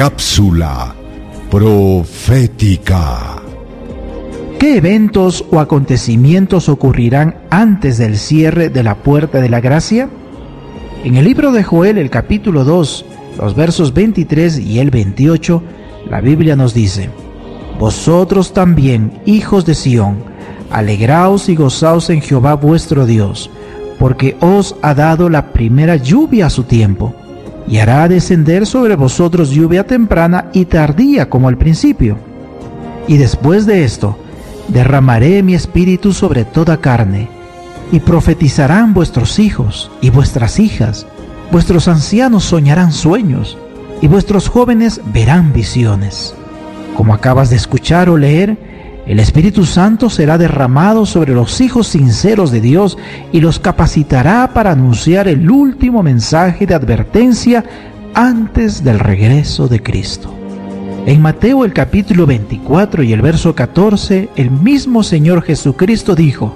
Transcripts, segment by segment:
Cápsula profética. ¿Qué eventos o acontecimientos ocurrirán antes del cierre de la puerta de la gracia? En el libro de Joel, el capítulo 2, los versos 23 y el 28, la Biblia nos dice, Vosotros también, hijos de Sión, alegraos y gozaos en Jehová vuestro Dios, porque os ha dado la primera lluvia a su tiempo y hará descender sobre vosotros lluvia temprana y tardía como al principio. Y después de esto, derramaré mi espíritu sobre toda carne, y profetizarán vuestros hijos y vuestras hijas, vuestros ancianos soñarán sueños, y vuestros jóvenes verán visiones. Como acabas de escuchar o leer, el Espíritu Santo será derramado sobre los hijos sinceros de Dios y los capacitará para anunciar el último mensaje de advertencia antes del regreso de Cristo. En Mateo el capítulo 24 y el verso 14, el mismo Señor Jesucristo dijo,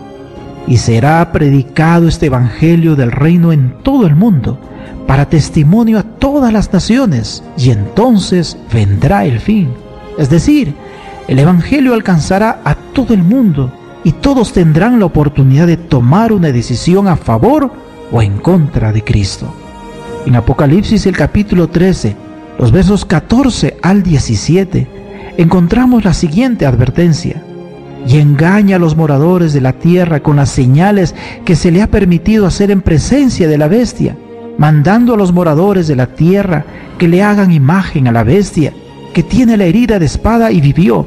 y será predicado este Evangelio del reino en todo el mundo, para testimonio a todas las naciones, y entonces vendrá el fin. Es decir, el Evangelio alcanzará a todo el mundo y todos tendrán la oportunidad de tomar una decisión a favor o en contra de Cristo. En Apocalipsis el capítulo 13, los versos 14 al 17, encontramos la siguiente advertencia. Y engaña a los moradores de la tierra con las señales que se le ha permitido hacer en presencia de la bestia, mandando a los moradores de la tierra que le hagan imagen a la bestia, que tiene la herida de espada y vivió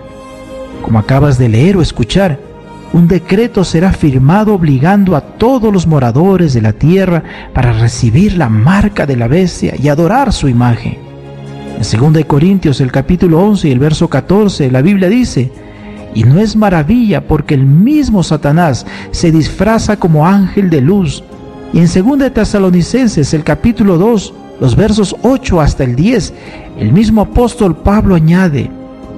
como acabas de leer o escuchar, un decreto será firmado obligando a todos los moradores de la tierra para recibir la marca de la bestia y adorar su imagen. En 2 Corintios el capítulo 11 y el verso 14 la Biblia dice, y no es maravilla porque el mismo Satanás se disfraza como ángel de luz. Y en 2 Tesalonicenses el capítulo 2, los versos 8 hasta el 10, el mismo apóstol Pablo añade,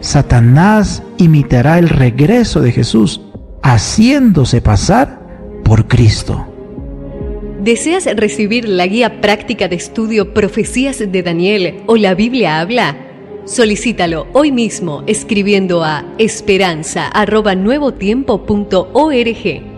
Satanás imitará el regreso de Jesús, haciéndose pasar por Cristo. ¿Deseas recibir la guía práctica de estudio Profecías de Daniel o la Biblia habla? Solicítalo hoy mismo escribiendo a esperanza.nuevotiempo.org